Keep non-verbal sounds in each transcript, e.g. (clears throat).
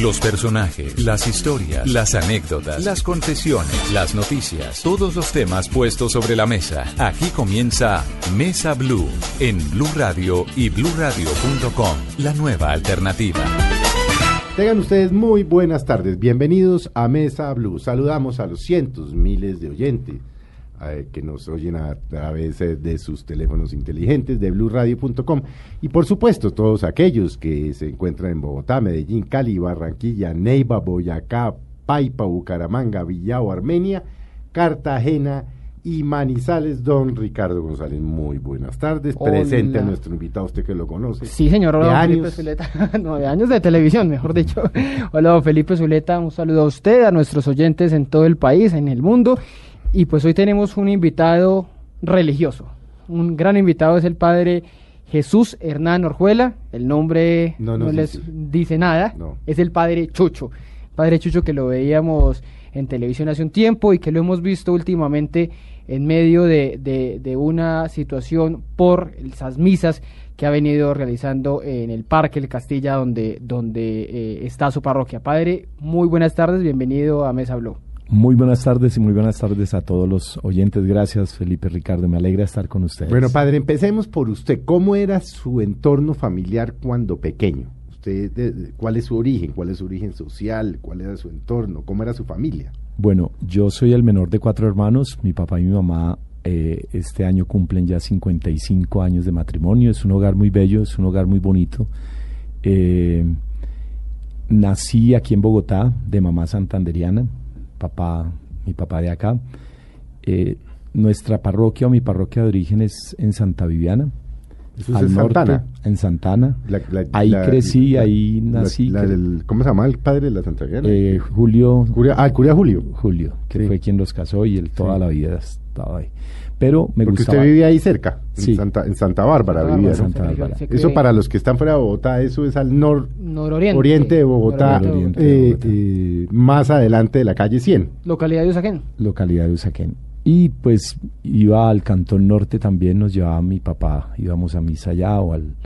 Los personajes, las historias, las anécdotas, las confesiones, las noticias, todos los temas puestos sobre la mesa. Aquí comienza Mesa Blue en Blue Radio y bluradio.com, la nueva alternativa. Tengan ustedes muy buenas tardes. Bienvenidos a Mesa Blue. Saludamos a los cientos, miles de oyentes eh, que nos oyen a través eh, de sus teléfonos inteligentes de bluradio.com y por supuesto todos aquellos que se encuentran en Bogotá, Medellín, Cali, Barranquilla, Neiva, Boyacá, Paipa, Bucaramanga, Villao, Armenia, Cartagena y Manizales, don Ricardo González. Muy buenas tardes. Presente a nuestro invitado, usted que lo conoce. Sí, señor. Hola, Felipe Zuleta. (laughs) Nueve años de televisión, mejor dicho. (laughs) Hola, don Felipe Zuleta. Un saludo a usted, a nuestros oyentes en todo el país, en el mundo y pues hoy tenemos un invitado religioso. Un gran invitado es el padre Jesús Hernán Orjuela. El nombre no, les dice, nada. Es el padre Chucho. Padre Chucho que lo veíamos en televisión hace un tiempo y que lo hemos visto últimamente en medio de, de, una situación por esas misas que ha venido realizando en el Parque El Castilla, donde, donde eh, está su parroquia. Padre, muy buenas tardes, bienvenido a Mesa Blue. Muy buenas tardes y muy buenas tardes a todos los oyentes. Gracias, Felipe Ricardo. Me alegra estar con ustedes. Bueno, padre, empecemos por usted. ¿Cómo era su entorno familiar cuando pequeño? Usted, ¿Cuál es su origen? ¿Cuál es su origen social? ¿Cuál era su entorno? ¿Cómo era su familia? Bueno, yo soy el menor de cuatro hermanos. Mi papá y mi mamá eh, este año cumplen ya 55 años de matrimonio. Es un hogar muy bello, es un hogar muy bonito. Eh, nací aquí en Bogotá de mamá santanderiana papá, mi papá de acá. Eh, nuestra parroquia o mi parroquia de origen es en Santa Viviana. Eso es en Santana. En Santana. ahí crecí, ahí nací. ¿Cómo se llama el padre de la Santa Viviana? Eh, Julio. ah, el curia Julio. Julio, que fue quien los casó y él toda la vida estaba ahí. Pero me Porque usted vivía ahí cerca, en, Santa, en Santa Bárbara vivía. Eso para los que están fuera de Bogotá, eso es al nor, nororiente de Bogotá, eh, eh, más adelante de la calle 100. Localidad de Usaquén. Localidad de Usaquén. Y pues iba al Cantón Norte también, nos llevaba mi papá, íbamos a misa allá o, al,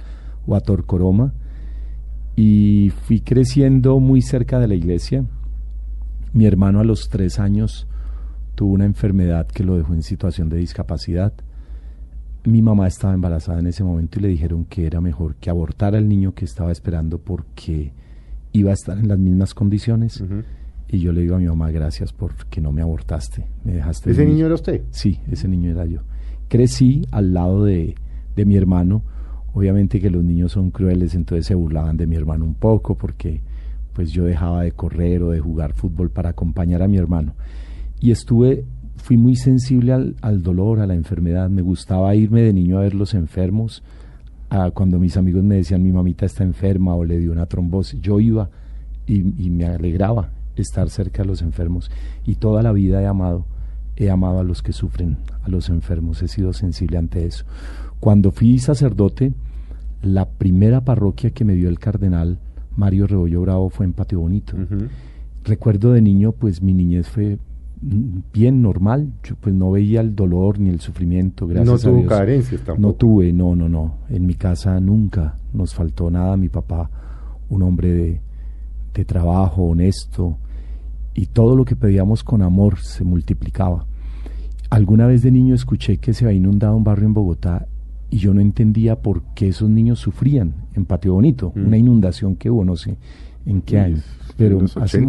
o a Torcoroma. Y fui creciendo muy cerca de la iglesia. Mi hermano a los tres años tuvo una enfermedad que lo dejó en situación de discapacidad. Mi mamá estaba embarazada en ese momento y le dijeron que era mejor que abortara al niño que estaba esperando porque iba a estar en las mismas condiciones. Y yo le digo a mi mamá, gracias porque no me abortaste, me dejaste. ¿Ese niño era usted? Sí, ese niño era yo. Crecí al lado de, de mi hermano. Obviamente que los niños son crueles, entonces se burlaban de mi hermano un poco porque pues yo dejaba de correr o de jugar fútbol para acompañar a mi hermano y estuve, fui muy sensible al, al, dolor, a la enfermedad. Me gustaba irme de niño a ver los enfermos. cuando mis amigos me decían mi mamita está enferma o le dio una trombosis, yo iba y, me alegraba estar cerca de los enfermos. Y toda la vida he amado, he amado a los que sufren, a los enfermos, he sido sensible ante eso. Cuando fui sacerdote, la primera parroquia que me dio el cardenal Mario Rebollo Bravo fue en Patio Bonito. Recuerdo de niño, pues mi niñez fue bien normal, yo pues no veía el dolor ni el sufrimiento, gracias no a Dios. carencias tampoco. No tuve, no, no, no. En mi casa nunca nos faltó nada. Mi papá, un hombre de, de trabajo, honesto, y todo lo que pedíamos con amor se multiplicaba. Alguna vez de niño escuché que se había inundado un barrio en Bogotá y yo no entendía por qué esos niños sufrían en Patio Bonito, mm. una inundación que hubo, no sé en qué año, pero hace,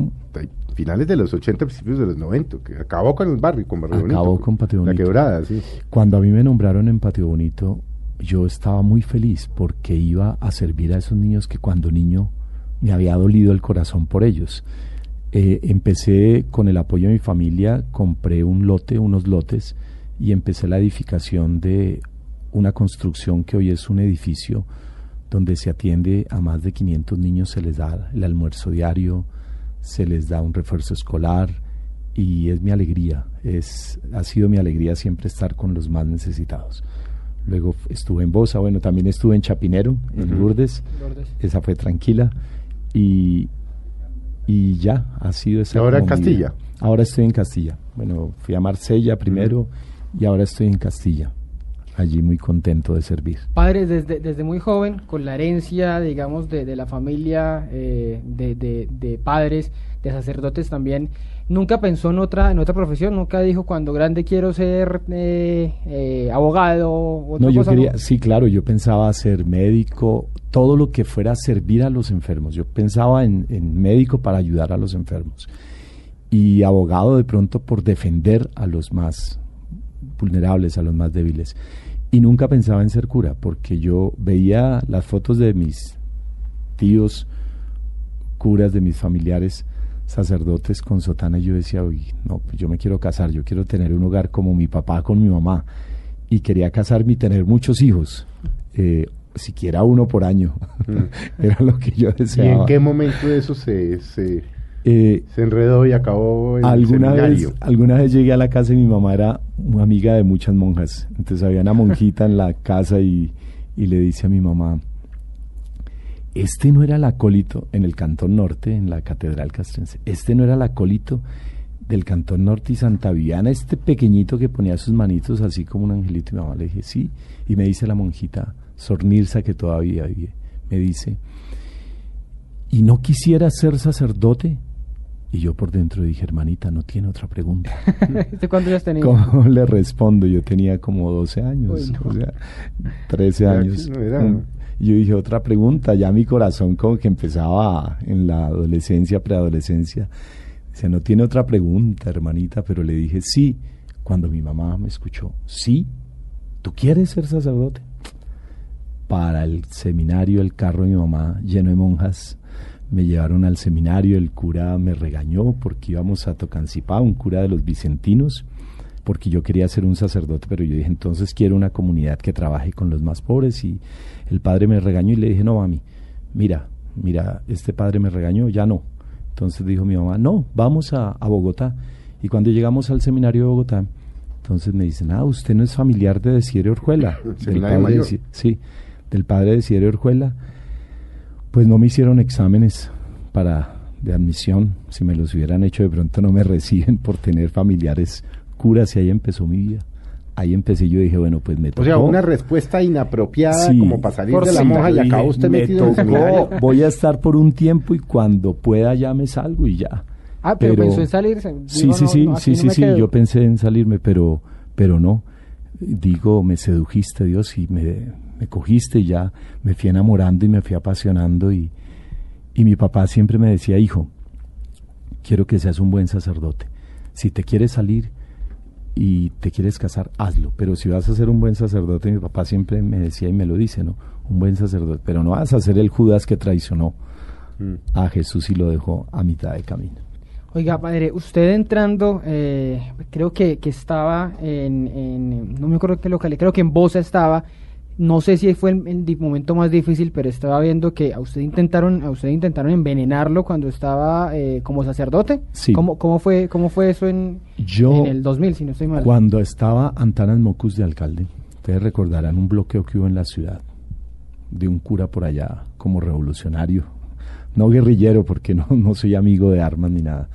finales de los 80, principios de los 90, que acabó con el barrio, con Barrio acabó con Patio Bonito. La quebrada, sí. Cuando a mí me nombraron en Patio Bonito, yo estaba muy feliz porque iba a servir a esos niños que cuando niño me había dolido el corazón por ellos. Eh, empecé con el apoyo de mi familia, compré un lote, unos lotes, y empecé la edificación de una construcción que hoy es un edificio donde se atiende a más de 500 niños, se les da el almuerzo diario, se les da un refuerzo escolar y es mi alegría, es, ha sido mi alegría siempre estar con los más necesitados. Luego estuve en Bosa, bueno, también estuve en Chapinero, en Lourdes, esa fue tranquila y, y ya ha sido esa. ¿Y ahora en Castilla? Ahora estoy en Castilla. Bueno, fui a Marsella primero y ahora estoy en Castilla. Allí muy contento de servir. Padre, desde, desde muy joven, con la herencia, digamos, de, de la familia, eh, de, de, de padres, de sacerdotes también, nunca pensó en otra en otra profesión, nunca dijo cuando grande quiero ser eh, eh, abogado. Otra no, yo cosa, quería, sí, claro, yo pensaba ser médico, todo lo que fuera servir a los enfermos. Yo pensaba en, en médico para ayudar a los enfermos y abogado de pronto por defender a los más vulnerables, a los más débiles. Y nunca pensaba en ser cura, porque yo veía las fotos de mis tíos curas, de mis familiares sacerdotes con sotana y yo decía, uy, no, pues yo me quiero casar, yo quiero tener un hogar como mi papá con mi mamá. Y quería casarme y tener muchos hijos, eh, siquiera uno por año. Mm. (laughs) Era lo que yo ¿Y deseaba. en qué momento eso se, se, Eh, se enredó y acabó en el alguna vez, alguna vez llegué a la casa y mi mamá era muy amiga de muchas monjas. Entonces había una monjita en la casa y, y le dice a mi mamá, este no era el acólito en el Cantón Norte, en la Catedral Castrense, este no era el acólito del Cantón Norte y Santa Viviana, este pequeñito que ponía sus manitos así como un angelito. Y mi mamá le dije, sí. Y me dice la monjita, Sornirsa, que todavía vive, me dice, ¿y no quisiera ser sacerdote? Y yo por dentro dije, hermanita, no tiene otra pregunta. (laughs) ¿Este cuántos ya tenía? ¿Cómo (laughs) le respondo? Yo tenía como 12 años, Uy, no. o sea, 13 Ya, años. sí, no era- Mm. Yo dije, otra pregunta, ya mi corazón como que empezaba en la adolescencia, preadolescencia. Dice, no tiene otra pregunta, hermanita, pero le dije, sí, cuando mi mamá me escuchó, sí, ¿tú quieres ser sacerdote? Para el seminario, el carro de mi mamá lleno de monjas, me llevaron al seminario, el cura me regañó porque íbamos a Tocancipá, un cura de los vicentinos, porque yo quería ser un sacerdote, pero yo dije, entonces quiero una comunidad que trabaje con los más pobres y el padre me regañó y le dije, no, mami, mira, mira, este padre me regañó, ya no. Entonces dijo mi mamá, no, vamos a, a Bogotá. Y cuando llegamos al seminario de Bogotá, entonces me dicen, ah, usted no es familiar de Desiderio Orjuela. (laughs) El del padre mayor. Sí, del padre Desiderio Orjuela. Pues no me hicieron exámenes para de admisión. Si me los hubieran hecho, de pronto no me (laughs) reciben por tener familiares curas y ahí empezó mi vida. Ahí empecé, yo dije, bueno, pues me tocó. O sea, una respuesta inapropiada Sí. como para salir Por de la sí, monja y acabó usted me metido en el tocó, voy a estar por un tiempo y cuando pueda ya me salgo y ya. Ah, pero, Pero- pensó en salirse. Sí, Digo, sí, no, sí, no, sí, no sí, sí, quedo. yo pensé en salirme, pero, pero no. Digo, me sedujiste Dios y me, me cogiste y ya me fui enamorando y me fui apasionando y, y mi papá siempre me decía, hijo, quiero que seas un buen sacerdote. Si te quieres salir y te quieres casar, hazlo. Pero si vas a ser un buen sacerdote, mi papá siempre me decía y me lo dice, ¿no? Un buen sacerdote. Pero no vas a ser el Judas que traicionó Mm. a Jesús y lo dejó a mitad de camino. Oiga, padre, usted entrando, eh, creo que, que estaba en, en- no me acuerdo qué local, creo que en Bosa estaba, no sé si fue el, momento más difícil, pero estaba viendo que a usted intentaron, a usted intentaron envenenarlo cuando estaba eh, como sacerdote. Sí. ¿Cómo, cómo fue, cómo fue eso en, Yo, en el 2000, si no estoy mal? Cuando estaba Antanas Mocus de alcalde, ustedes recordarán un bloqueo que hubo en la ciudad de un cura por allá como revolucionario, no guerrillero porque no, no soy amigo de armas ni nada,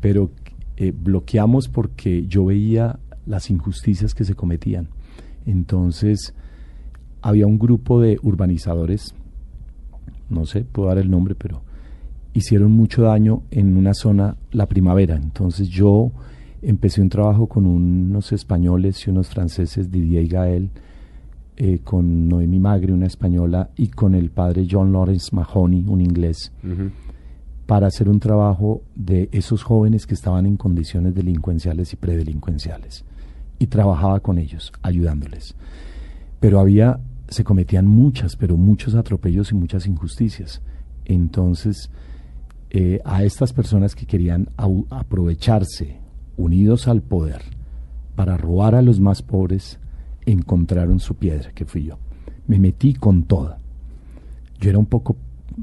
pero eh, bloqueamos porque yo veía las injusticias que se cometían. Entonces había un grupo de urbanizadores, no sé, puedo dar el nombre, pero hicieron mucho daño en una zona la primavera. Entonces yo empecé un trabajo con unos españoles y unos franceses, Didier y Gael, eh, con Noemi Magri, una española, y con el padre John Lawrence Mahoney, un inglés, para hacer un trabajo de esos jóvenes que estaban en condiciones delincuenciales y predelincuenciales. Y trabajaba con ellos, ayudándoles. Pero había, se cometían muchas, pero muchos atropellos y muchas injusticias. Entonces, eh, a estas personas que querían aprovecharse, unidos al poder, para robar a los más pobres, encontraron su piedra, que fui yo. Me metí con toda. Yo era un poco,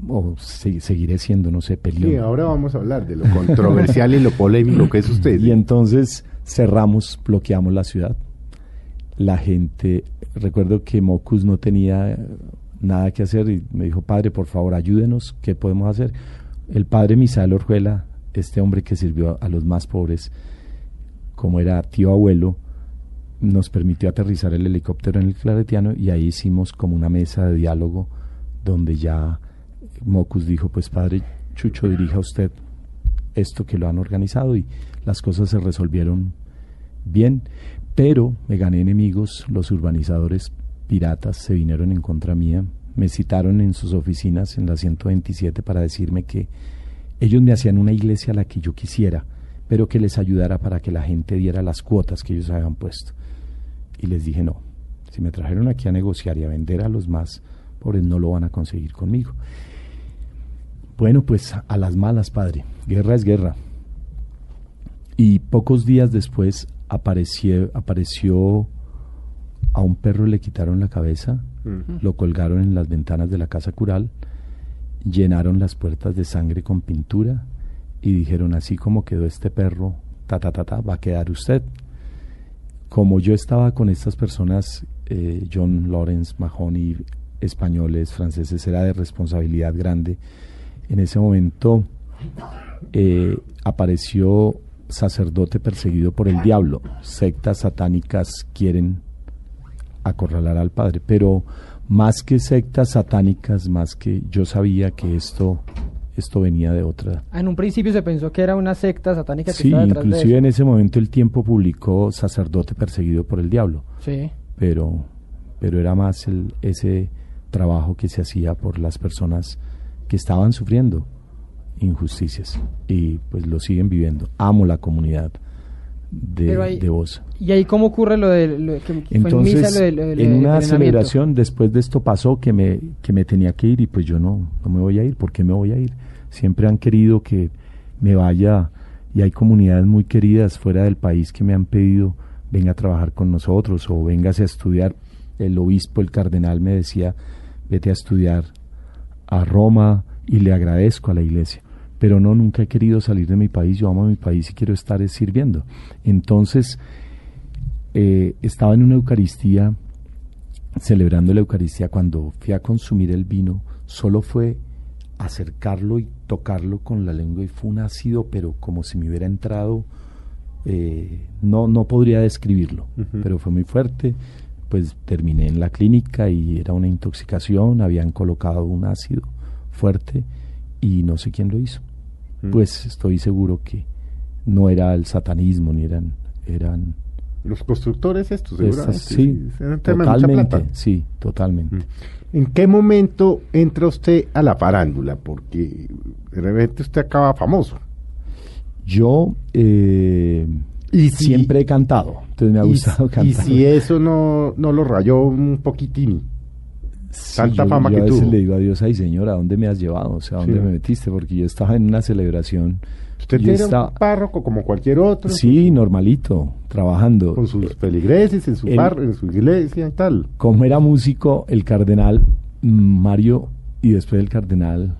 o se- seguiré siendo, no sé, peleón. Sí, ahora vamos a hablar de lo controversial y lo polémico que es usted. Y entonces cerramos, bloqueamos la ciudad. La gente, recuerdo que Mocus no tenía eh, nada que hacer y me dijo, padre, por favor, ayúdenos, ¿qué podemos hacer? El padre Misael Orjuela, este hombre que sirvió a los más pobres, como era tío abuelo, nos permitió aterrizar el helicóptero en el Claretiano y ahí hicimos como una mesa de diálogo donde ya Mocus dijo, pues padre Chucho, dirija usted esto que lo han organizado y las cosas se resolvieron bien, pero me gané enemigos, los urbanizadores piratas se vinieron en contra mía, me citaron en sus oficinas en la 127 para decirme que ellos me hacían una iglesia a la que yo quisiera, pero que les ayudara para que la gente diera las cuotas que ellos habían puesto. Y les dije, no, si me trajeron aquí a negociar y a vender a los más pobres, no lo van a conseguir conmigo. Bueno, pues a las malas, padre. Guerra es guerra. Y pocos días después apareció, apareció a un perro le quitaron la cabeza, lo colgaron en las ventanas de la casa cural, llenaron las puertas de sangre con pintura y dijeron así como quedó este perro, ta ta ta ta, va a quedar usted. Como yo estaba con estas personas, eh, John Lawrence, Mahoney, españoles, franceses, era de responsabilidad grande. En ese momento eh, apareció sacerdote perseguido por el diablo. Sectas satánicas quieren acorralar al padre, pero más que sectas satánicas, más que yo sabía que esto esto venía de otra. En un principio se pensó que era una secta satánica que sí, inclusive en ese momento el tiempo publicó sacerdote perseguido por el diablo. Sí. Pero pero era más el, ese trabajo que se hacía por las personas que estaban sufriendo injusticias y pues lo siguen viviendo. Amo la comunidad de, de voz. ¿Y ahí cómo ocurre lo de, que, Entonces, en, una celebración después de esto pasó que me, que me tenía que ir y pues yo no, no me voy a ir. ¿Por qué me voy a ir? Siempre han querido que me vaya y hay comunidades muy queridas fuera del país que me han pedido venga a trabajar con nosotros o véngase a estudiar. El obispo, el cardenal me decía, vete a estudiar a Roma y le agradezco a la iglesia pero no, nunca he querido salir de mi país, yo amo mi país y quiero estar sirviendo. Entonces, eh, estaba en una Eucaristía, celebrando la Eucaristía, cuando fui a consumir el vino, solo fue acercarlo y tocarlo con la lengua y fue un ácido, pero como si me hubiera entrado, eh, no, no podría describirlo, pero fue muy fuerte. Pues terminé en la clínica y era una intoxicación, habían colocado un ácido fuerte y no sé quién lo hizo. Mm. pues estoy seguro que no era el satanismo ni eran eran los constructores estos seguramente sí, totalmente sí totalmente mm. ¿En qué momento entra usted a la farándula? Porque de repente usted acaba famoso. Yo eh, y siempre he cantado, entonces me ha gustado (laughs) cantar. Y si eso no, no lo rayó un poquitín. Tanta fama yo que a veces tuvo. le digo a Dios, ay Señor, ¿a dónde me has llevado? O sea, ¿a dónde me metiste? Porque yo estaba en una celebración. Usted era un párroco como cualquier otro. Sí, normalito, trabajando. Con sus feligreses, en su en su iglesia y tal. Como era músico, el cardenal Mario y después el cardenal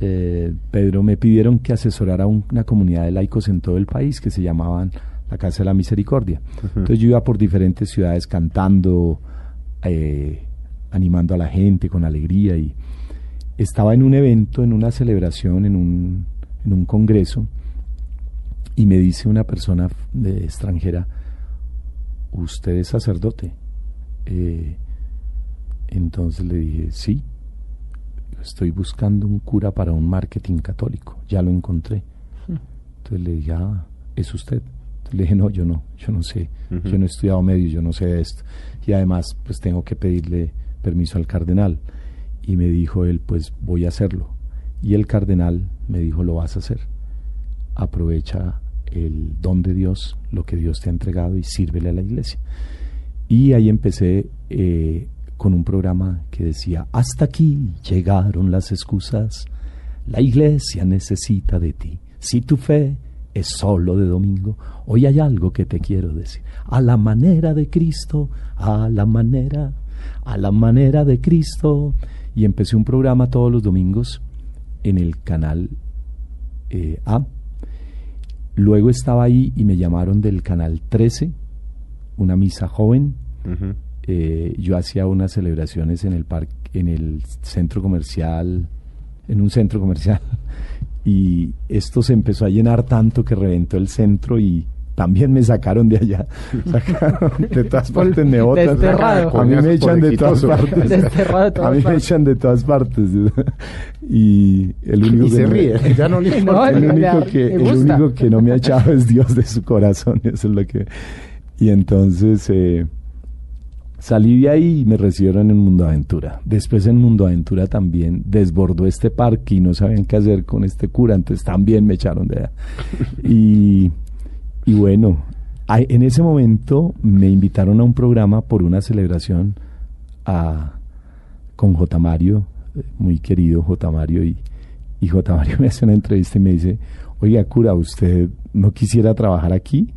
eh, Pedro me pidieron que asesorara a una comunidad de laicos en todo el país que se llamaban la Casa de la Misericordia. Entonces yo iba por diferentes ciudades cantando, eh, animando a la gente con alegría y estaba en un evento, en una celebración, en un, en un congreso y me dice una persona de extranjera, ¿usted es sacerdote? Eh, entonces le dije, sí, estoy buscando un cura para un marketing católico, ya lo encontré. Entonces le dije, ah, ¿es usted? le dije, no, yo no, yo no sé, yo no he estudiado medios, yo no sé de esto. Y además, pues tengo que pedirle permiso al cardenal. Y me dijo él, pues voy a hacerlo. Y el cardenal me dijo, lo vas a hacer. Aprovecha el don de Dios, lo que Dios te ha entregado y sírvele a la iglesia. Y ahí empecé eh, con un programa que decía, hasta aquí llegaron las excusas, la iglesia necesita de ti. Si tu fe es solo de domingo, hoy hay algo que te quiero decir. A la manera de Cristo, a la manera a la manera de Cristo. Y empecé un programa todos los domingos en el canal eh, A. Luego estaba ahí y me llamaron del canal 13, una misa joven. Eh, yo hacía unas celebraciones en el parque, en el centro comercial, en un centro comercial. (laughs) Y esto se empezó a llenar tanto que reventó el centro y también me sacaron de allá. (laughs) Sacaron de todas partes, me botan. A mí me echan de todas partes. Desterrado de todas A mí me echan de todas partes. Y el único Y que se me- ríe, ya no le (laughs) No, importa. el que, único que no me ha echado es Dios de su corazón. (laughs) Eso es lo que. Y entonces eh, salí de ahí y me recibieron en Mundo Aventura. Después en Mundo Aventura también desbordó este parque y no sabían qué hacer con este cura, entonces también me echaron de allá. Y, y bueno, en ese momento me invitaron a un programa por una celebración a, con J. Mario, muy querido J. Mario, y, y J. Mario (laughs) me hace una entrevista y me dice, oiga, cura, ¿usted no quisiera trabajar aquí?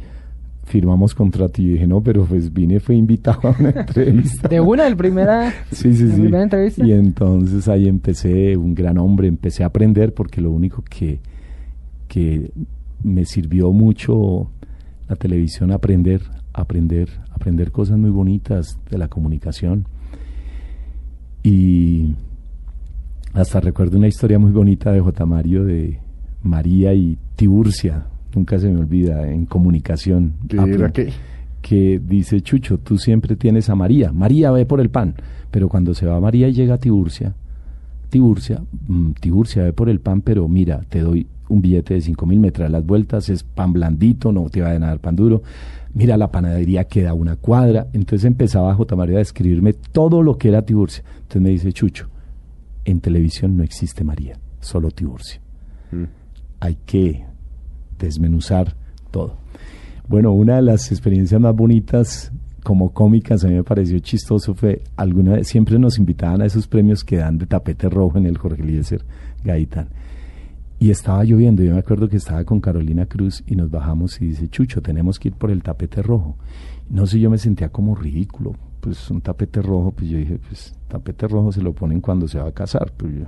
Firmamos contrato y dije, no, pero pues vine, fue invitado a una (laughs) entrevista. De una, de primera, Sí, sí, sí. primera entrevista. Y entonces ahí empecé, un gran hombre, empecé a aprender porque lo único que, que me sirvió mucho la televisión, aprender, aprender, aprender cosas muy bonitas de la comunicación. Y hasta recuerdo una historia muy bonita de J. Mario de María y Tiburcia, nunca se me olvida, en comunicación. ¿Qué era qué? que dice Chucho, tú siempre tienes a María, María ve por el pan, pero cuando se va María y llega a Tiburcia, Tiburcia, mm, Tiburcia ve por el pan, pero mira, te doy un billete de cinco mil, me trae las vueltas, es pan blandito, no te va a dar pan duro, mira la panadería queda una cuadra, entonces empezaba J. María a describirme todo lo que era Tiburcia, entonces me dice Chucho, en televisión no existe María, solo Tiburcia Mm. hay que desmenuzar todo. Bueno, una de las experiencias más bonitas como cómicas a mí me pareció chistoso fue alguna vez siempre nos invitaban a esos premios que dan de tapete rojo en el Jorge Eliezer Gaitán. Y estaba lloviendo, yo me acuerdo que estaba con Carolina Cruz y nos bajamos y dice, Chucho, tenemos que ir por el tapete rojo. No sé, yo me sentía como ridículo, pues un tapete rojo, pues yo dije, pues tapete rojo se lo ponen cuando se va a casar, pues yo-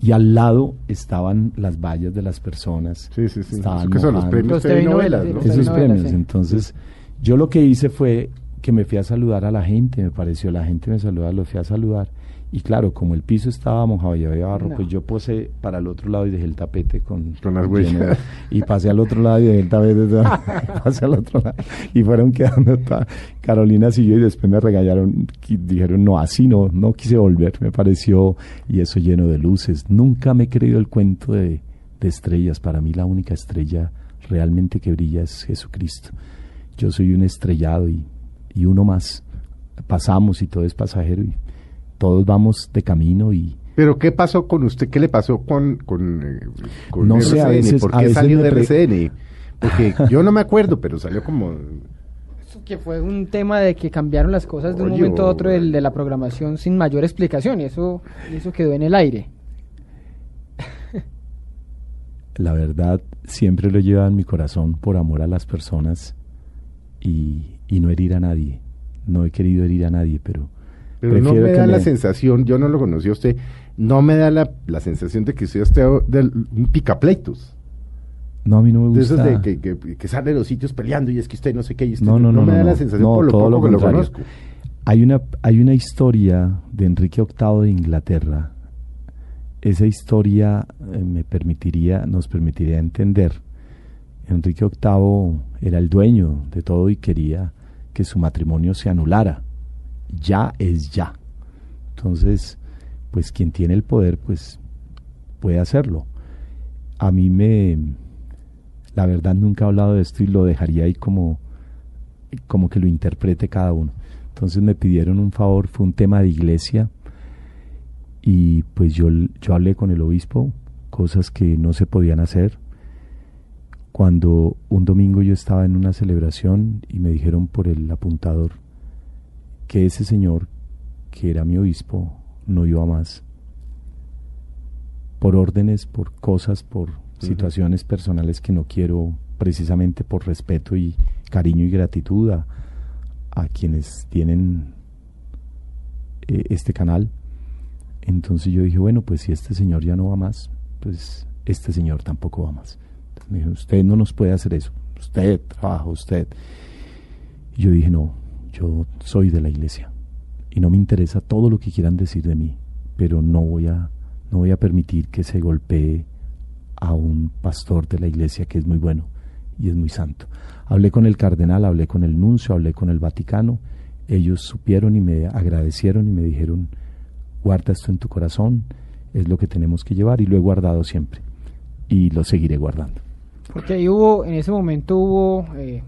y al lado estaban las vallas de las personas. Sí, sí, sí. Estaban Eso que son los premios Los TV novelas, los Esos premios. sí. Entonces, yo lo que hice fue que me fui a saludar a la gente, me pareció, la gente me saludaba, lo fui a saludar. Y claro, como el piso estaba mojado y había barro, No. pues yo posé para el otro lado y dejé el tapete con, Con las huellas. Y pasé al otro lado y dejé el tapete. (laughs) (laughs) pasé al otro lado. Y fueron quedando. toda- Carolina siguió y después me regañaron. Dijeron, no, así no, no quise volver. Me pareció. Y eso lleno de luces. Nunca me he creído el cuento de, de estrellas. Para mí, la única estrella realmente que brilla es Jesucristo. Yo soy un estrellado y, y uno más. Pasamos y todo es pasajero y todos vamos de camino y Pero ¿qué pasó con usted? ¿Qué le pasó con, con, eh, con No sé, a RCN? veces- ¿Por a qué veces salió de pre- RCN? Porque yo no me acuerdo, pero salió como... Que fue un tema de que cambiaron las cosas de un Oye, momento a otro del- de la programación sin mayor explicación y eso, y eso quedó en el aire. (laughs) la verdad siempre lo he llevado en mi corazón por amor a las personas y, y no herir a nadie. No he querido herir a nadie, pero... Pero no me da la me- sensación, yo no lo conocí a usted, no me da la, la sensación de que usted esté del, un picapleitos. No, a mí no me De gusta... esos de que, que, que sale de los sitios peleando y es que usted no sé qué y usted No, no, no, me no, da la sensación No, por lo poco lo que lo conozco. Hay una, hay una historia de Enrique VIII de Inglaterra. Esa historia eh, me permitiría, nos permitiría entender. Enrique VIII era el dueño de todo y quería que su matrimonio se anulara. Ya es ya. Entonces, pues quien tiene el poder, pues puede hacerlo. A mí me, la verdad nunca he hablado de esto y lo dejaría ahí como, como que lo interprete cada uno. Entonces me pidieron un favor, fue un tema de iglesia y pues yo, yo hablé con el obispo, cosas que no se podían hacer. Cuando un domingo yo estaba en una celebración y me dijeron por el apuntador que ese señor, que era mi obispo, no iba más. Por órdenes, por cosas, por situaciones personales que no quiero, precisamente por respeto y cariño y gratitud a, a quienes tienen eh, este canal. Entonces yo dije, bueno, pues si este señor ya no va más, pues este señor tampoco va más. Entonces me dijo, usted no nos puede hacer eso. Usted trabaja, usted. Y yo dije, no, yo soy de la iglesia y no me interesa todo lo que quieran decir de mí, pero no voy a, no voy a permitir que se golpee a un pastor de la iglesia que es muy bueno y es muy santo. Hablé con el cardenal, hablé con el nuncio, hablé con el Vaticano. Ellos supieron y me agradecieron y me dijeron, guarda esto en tu corazón, es lo que tenemos que llevar y lo he guardado siempre y lo seguiré guardando. Porque ahí hubo, en ese momento hubo eh,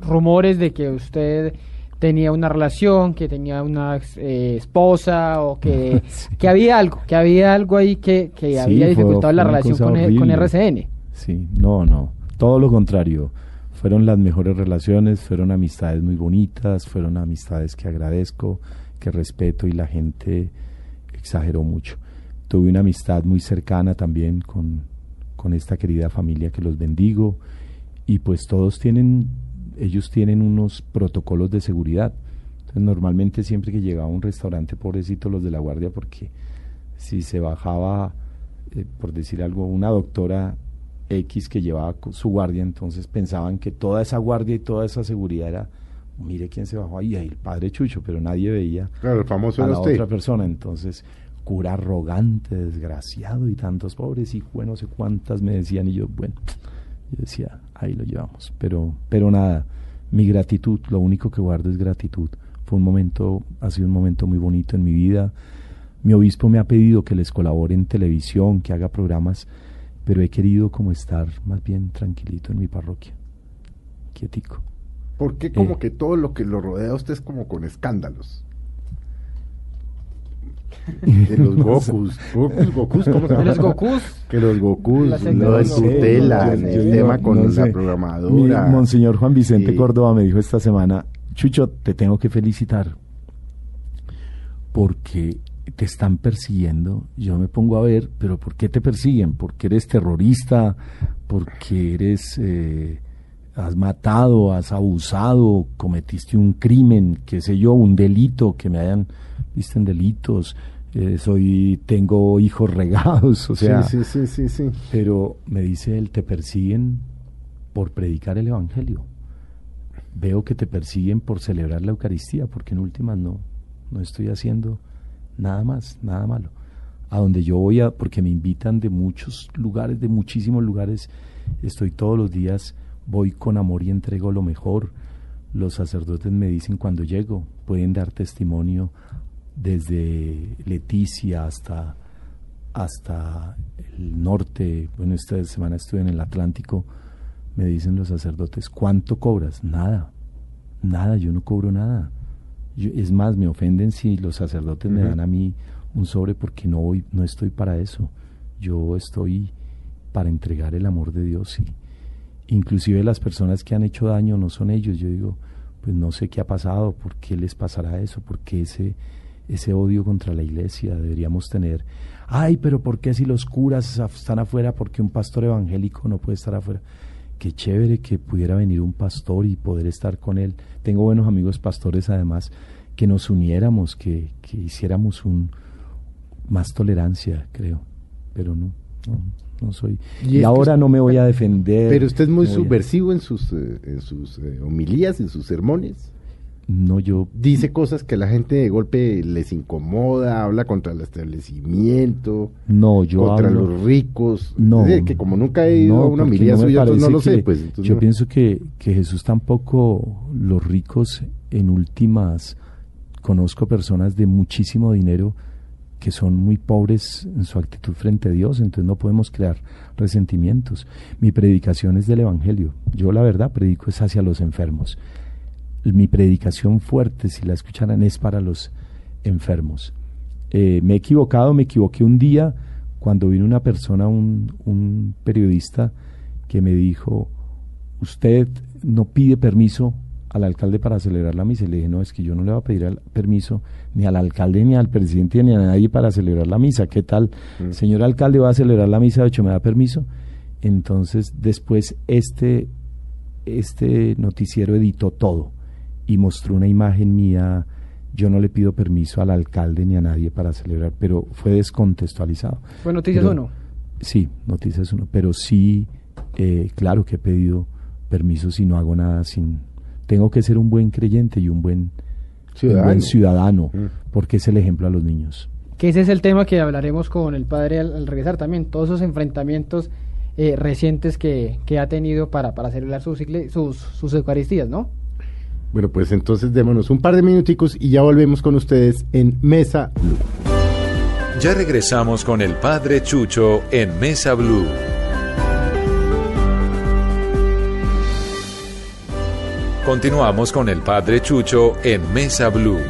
rumores de que usted tenía una relación, que tenía una eh, esposa o que, (laughs) que había algo, que había algo ahí que, que había dificultado la relación con, e, con RCN. Sí, no, no, todo lo contrario. Fueron las mejores relaciones, fueron amistades muy bonitas, fueron amistades que agradezco, que respeto y la gente exageró mucho. Tuve una amistad muy cercana también con, con esta querida familia que los bendigo y pues todos tienen, ellos tienen unos protocolos de seguridad. Entonces normalmente siempre que llegaba a un restaurante, pobrecito los de la guardia, porque si se bajaba, eh, por decir algo, una doctora X que llevaba su guardia, entonces pensaban que toda esa guardia y toda esa seguridad era, mire quién se bajó ahí, ahí el padre Chucho, pero nadie veía claro, el famoso a la otra persona. Entonces cura arrogante, desgraciado y tantos pobres y bueno, no sé cuántas me decían y yo, bueno, yo decía, ahí lo llevamos, pero, pero nada, mi gratitud, lo único que guardo es gratitud. Fue un momento, ha sido un momento muy bonito en mi vida. Mi obispo me ha pedido que les colabore en televisión, que haga programas, pero he querido como estar más bien tranquilito en mi parroquia, quietico. ¿Por qué como eh. que todo lo que lo rodea a usted es como con escándalos? (laughs) que los Gokus, Gokus, Gokus, ¿cómo se llama? Los Gokus. Que los Gokus lo tutelan, el tema con la programadora. Monseñor Juan Vicente Córdoba me dijo esta semana, Chucho, te tengo que felicitar porque te están persiguiendo. Yo me pongo a ver, pero ¿por qué te persiguen? ¿Porque eres terrorista? ¿Porque eres... Eh, has matado, has abusado, cometiste un crimen, qué sé yo, un delito, que me hayan visto en delitos, eh, soy, tengo hijos regados, o sea. Sí, sí, sí, sí, Pero me dice él, te persiguen por predicar el Evangelio. Veo que te persiguen por celebrar la Eucaristía, porque en últimas no, no estoy haciendo nada más, nada malo. A donde yo voy a, porque me invitan de muchos lugares, de muchísimos lugares, estoy todos los días, voy con amor y entrego lo mejor. Los sacerdotes me dicen cuando llego, pueden dar testimonio desde Leticia hasta, hasta el norte, bueno, esta semana estuve en el Atlántico, me dicen los sacerdotes, ¿cuánto cobras? Nada, nada, yo no cobro nada. es más, me ofenden si los sacerdotes me dan a mí un sobre porque no voy, no estoy para eso. Yo estoy para entregar el amor de Dios y inclusive las personas que han hecho daño no son ellos. Yo digo, pues no sé qué ha pasado, por qué les pasará eso, por qué ese ese odio contra la iglesia deberíamos tener. Ay, pero ¿por qué si los curas están afuera? porque un pastor evangélico no puede estar afuera? Qué chévere que pudiera venir un pastor y poder estar con él. Tengo buenos amigos pastores además, que nos uniéramos, que, que hiciéramos un más tolerancia, creo. Pero no, no, soy. Y, ahora no me voy a defender. Pero usted es muy subversivo en sus, eh, en sus eh, homilías, en sus sermones. No, yo. Dice cosas que la gente de golpe les incomoda, habla contra el establecimiento. No, yo Contra hablo, los ricos. No. que como nunca he ido a una suya, pues no lo sé. Pues, yo pienso que, que Jesús tampoco, los ricos en últimas, conozco personas de muchísimo dinero que son muy pobres en su actitud frente a Dios, entonces no podemos crear resentimientos. Mi predicación es del Evangelio. Yo la verdad predico es hacia los enfermos mi predicación fuerte, si la escucharan, es para los enfermos. Eh, me he equivocado, me equivoqué un día cuando vino una persona, un, un periodista, que me dijo, usted no pide permiso al alcalde para celebrar la misa. Y le dije, no, es que yo no le voy a pedir permiso ni al alcalde, ni al presidente, ni a nadie para celebrar la misa. ¿Qué tal? Mm. Señor alcalde, va a celebrar la misa, de hecho, ¿me da permiso? Entonces, después, este, este noticiero editó todo y mostró una imagen mía. Yo no le pido permiso al alcalde ni a nadie para celebrar, pero fue descontextualizado. ¿Fue Noticias Uno? Sí, Noticias Uno, pero sí, eh, claro que he pedido permiso si no hago nada sin... Tengo que ser un buen creyente y un buen ciudadano, ciudadano mm. porque es el ejemplo a los niños. Que ese es el tema que hablaremos con el padre al regresar también, todos esos enfrentamientos eh, recientes que, que, ha tenido para, para celebrar sus, sus, sus Eucaristías, ¿no? Bueno, pues entonces démonos un par de minuticos y ya volvemos con ustedes en Mesa Blue. Ya regresamos con el Padre Chucho en Mesa Blue. Continuamos con el Padre Chucho en Mesa Blue.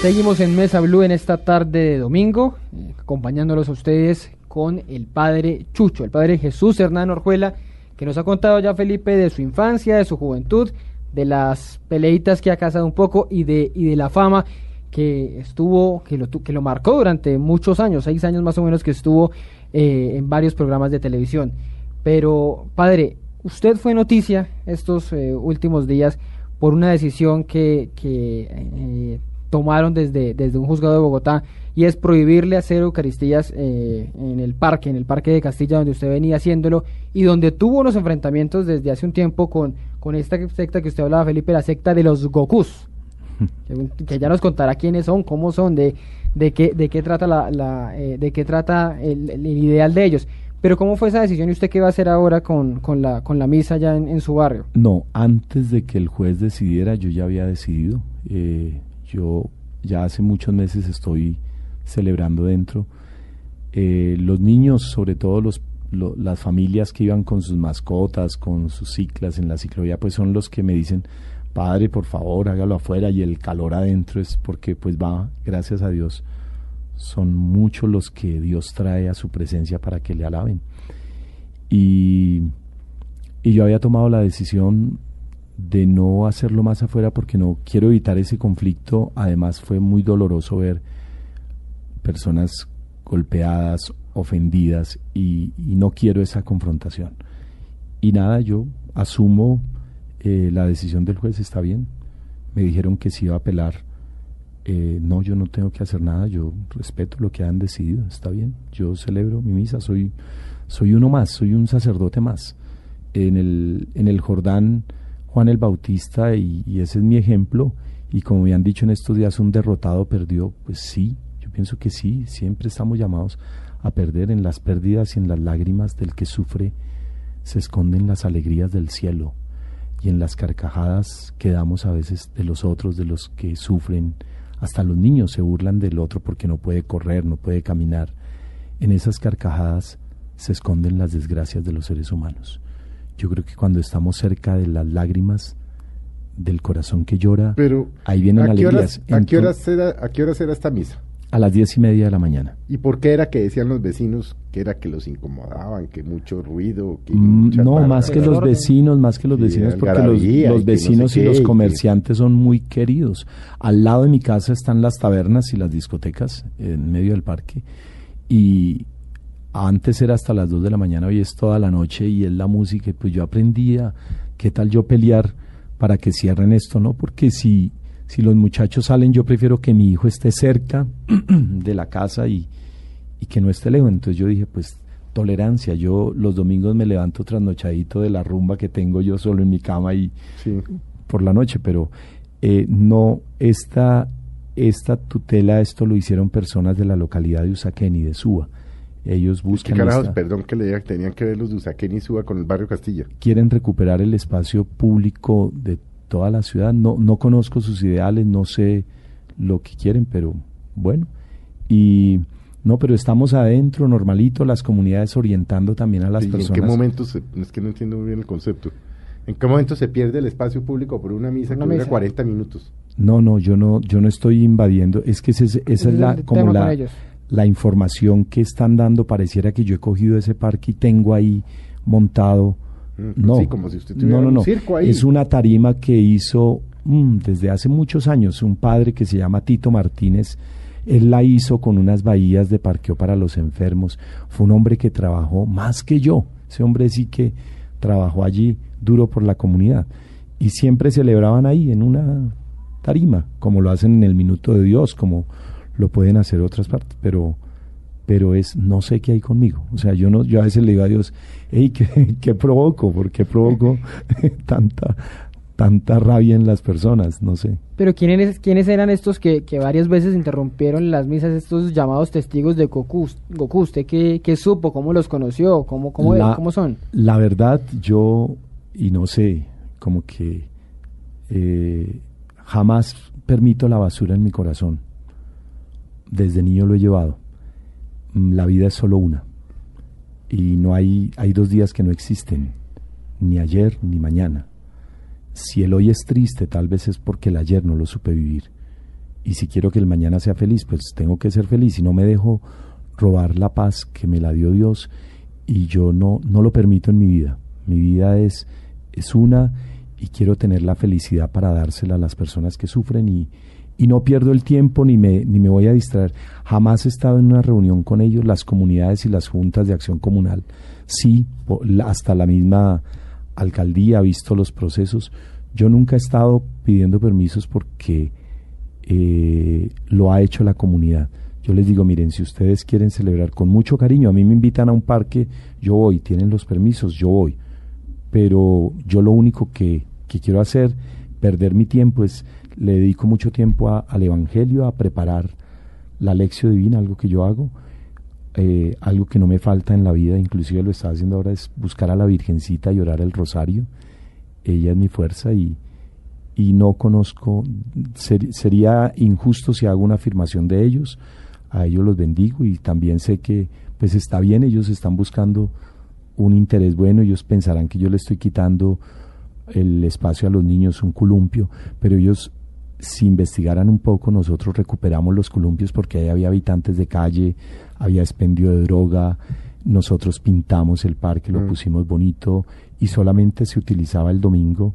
Seguimos en Mesa Blue en esta tarde de domingo, eh, acompañándolos a ustedes con el Padre Chucho, el Padre Jesús Hernán Orjuela, que nos ha contado ya Felipe de su infancia, de su juventud, de las peleitas que ha casado un poco y de, y de la fama que estuvo, que lo, que lo marcó durante muchos años, seis años más o menos que estuvo eh, en varios programas de televisión. Pero, padre, usted fue noticia estos eh, últimos días por una decisión que, que eh, tomaron desde, desde un juzgado de Bogotá y es prohibirle hacer Eucaristías eh, en el parque, en el parque de Castilla, donde usted venía haciéndolo y donde tuvo unos enfrentamientos desde hace un tiempo con, con esta secta que usted hablaba, Felipe, la secta de los Gokus. que, ya nos contará quiénes son, cómo son, de, de, qué, de qué trata, la, la eh, de qué trata el, el, ideal de ellos. Pero ¿cómo fue esa decisión y usted qué va a hacer ahora con, con, la, con la misa ya en, su barrio? No, antes de que el juez decidiera, yo ya había decidido. Eh, yo ya hace muchos meses estoy celebrando dentro. Eh, los niños, sobre todo los, las familias que iban con sus mascotas, con sus ciclas en la ciclovía, pues son los que me dicen, padre, por favor, hágalo afuera y el calor adentro es porque pues va, gracias a Dios, son muchos los que Dios trae a su presencia para que le alaben. Y, y yo había tomado la decisión de no hacerlo más afuera porque no quiero evitar ese conflicto. Además fue muy doloroso ver personas golpeadas, ofendidas y, no quiero esa confrontación. Y nada, yo asumo eh, la decisión del juez, está bien. Me dijeron que si iba a apelar. Eh, no, yo no tengo que hacer nada, yo respeto lo que han decidido, está bien. Yo celebro mi misa, soy, soy uno más, soy un sacerdote más. En el, en el Jordán Juan el Bautista y, ese es mi ejemplo. Y como me han dicho en estos días, un derrotado perdió. Pues sí, yo pienso que sí, siempre estamos llamados a perder. En las pérdidas y en las lágrimas del que sufre se esconden las alegrías del cielo. Y en las carcajadas que damos a veces de los otros, de los que sufren. Hasta los niños se burlan del otro porque no puede correr, no puede caminar. En esas carcajadas se esconden las desgracias de los seres humanos. Yo creo que cuando estamos cerca de las lágrimas del corazón que llora, Pero, ahí vienen ¿a qué alegrías. Horas, ¿a, qué horas era, ¿A qué horas era esta misa? A las diez y media de la mañana. ¿Y por qué era que decían los vecinos que era que los incomodaban, que mucho ruido? Que mm, no, más que los vecinos, más que los vecinos, porque los, los vecinos y, los comerciantes son muy queridos. Al lado de mi casa están las tabernas y las discotecas, en medio del parque, y, antes era hasta las 2 de la mañana, hoy es toda la noche y es la música. pues yo aprendía qué tal yo pelear para que cierren esto, ¿no? Porque si, si los muchachos salen, yo prefiero que mi hijo esté cerca (clears throat) de la casa y, y que no esté lejos. Entonces yo dije, pues tolerancia. Yo los domingos me levanto trasnochadito de la rumba que tengo yo solo en mi cama y por la noche, pero eh, no esta, esta tutela, esto lo hicieron personas de la localidad de Usaquén y de Suba ellos buscan. carajos, perdón que le diga que tenían que ver los de Usaquén y Suba con el barrio Castilla. Quieren recuperar el espacio público de toda la ciudad. No, no conozco sus ideales, no sé lo que quieren, pero bueno. Y no, pero estamos adentro, normalito, las comunidades orientando también a las personas. ¿En qué momento se, es que no entiendo muy bien el concepto? ¿En qué momento se pierde el espacio público por una misa que dura 40 minutos? No, no, yo no, yo no estoy invadiendo. Es que esa es, la, como la, la información que están dando pareciera que yo he cogido ese parque y tengo ahí montado. No, como si usted no, no, no. Es una tarima que hizo mm, desde hace muchos años un padre que se llama Tito Martínez. Él la hizo con unas bahías de parqueo para los enfermos. Fue un hombre que trabajó más que yo. Ese hombre sí que trabajó allí duro por la comunidad. Y siempre celebraban ahí en una tarima, como lo hacen en el Minuto de Dios, como lo pueden hacer otras partes, pero pero es no sé qué hay conmigo. O sea, yo no yo a veces le digo a Dios, hey, ¿qué, (laughs) qué provoco? ¿Por qué provoco (laughs) tanta tanta rabia en las personas, no sé. Pero ¿quiénes, quiénes eran estos que, que varias veces interrumpieron las misas, estos llamados testigos de Goku? Goku ¿Usted qué, qué supo? ¿Cómo los conoció? ¿Cómo, cómo, ¿Cómo son? La verdad, yo, y no sé, como que eh, jamás permito la basura en mi corazón. Desde niño lo he llevado. Mm, la vida es solo una. Y no hay, hay dos días que no existen, ni ayer ni mañana si el hoy es triste, tal vez es porque el ayer no lo supe vivir. Y si quiero que el mañana sea feliz, pues tengo que ser feliz y no me dejo robar la paz que me la dio Dios y yo no, no lo permito en mi vida. Mi vida es, es una y quiero tener la felicidad para dársela a las personas que sufren y, y no pierdo el tiempo ni me, ni me voy a distraer. Jamás he estado en una reunión con ellos, las comunidades y las juntas de acción comunal. Sí, hasta la misma alcaldía ha visto los procesos. Yo nunca he estado pidiendo permisos porque eh, lo ha hecho la comunidad. Yo les digo, miren, si ustedes quieren celebrar con mucho cariño, a mí me invitan a un parque, yo voy, tienen los permisos, yo voy. Pero yo lo único que, quiero hacer, perder mi tiempo, es, le dedico mucho tiempo al Evangelio, a preparar la lección divina, algo que yo hago, eh, algo que no me falta en la vida, inclusive lo estaba haciendo ahora, es buscar a la Virgencita y orar el rosario. Ella es mi fuerza y, y no conozco, sería injusto si hago una afirmación de ellos, a ellos los bendigo y también sé que pues está bien, ellos están buscando un interés bueno, ellos pensarán que yo le estoy quitando el espacio a los niños, un columpio, pero ellos si investigaran un poco, nosotros recuperamos los columpios porque ahí había habitantes de calle, había expendio de droga, nosotros pintamos el parque, lo mm. pusimos bonito y solamente se utilizaba el domingo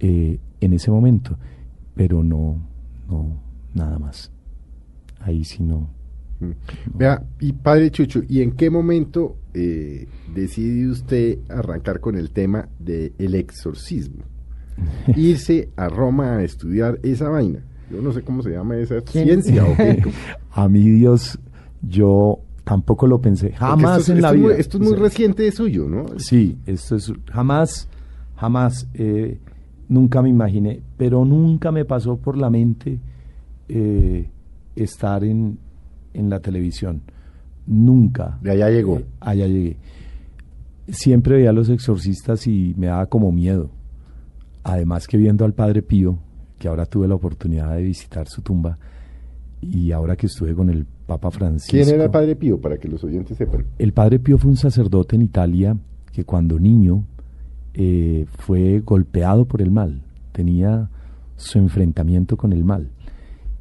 eh, en ese momento, pero no, no, nada más. Ahí sí no. Mm. Vea, y padre Chucho, ¿y en qué momento eh, decide usted arrancar con el tema del el exorcismo? (laughs) Irse a Roma a estudiar esa vaina. Yo no sé cómo se llama esa ciencia. ¿o (laughs) a mí Dios yo tampoco lo pensé, jamás en la vida. esto es muy reciente de suyo, ¿no? Sí, esto es jamás, jamás, eh, nunca me imaginé, pero nunca me pasó por la mente eh, estar en, en la televisión. Nunca. De allá llegó. Eh, allá llegué. Siempre veía a los exorcistas y me daba como miedo. Además que viendo al Padre Pío, que ahora tuve la oportunidad de visitar su tumba, y ahora que estuve con el Papa Francisco. ¿Quién era el Padre Pío, para que los oyentes sepan? El Padre Pío fue un sacerdote en Italia que cuando niño eh, fue golpeado por el mal, tenía su enfrentamiento con el mal.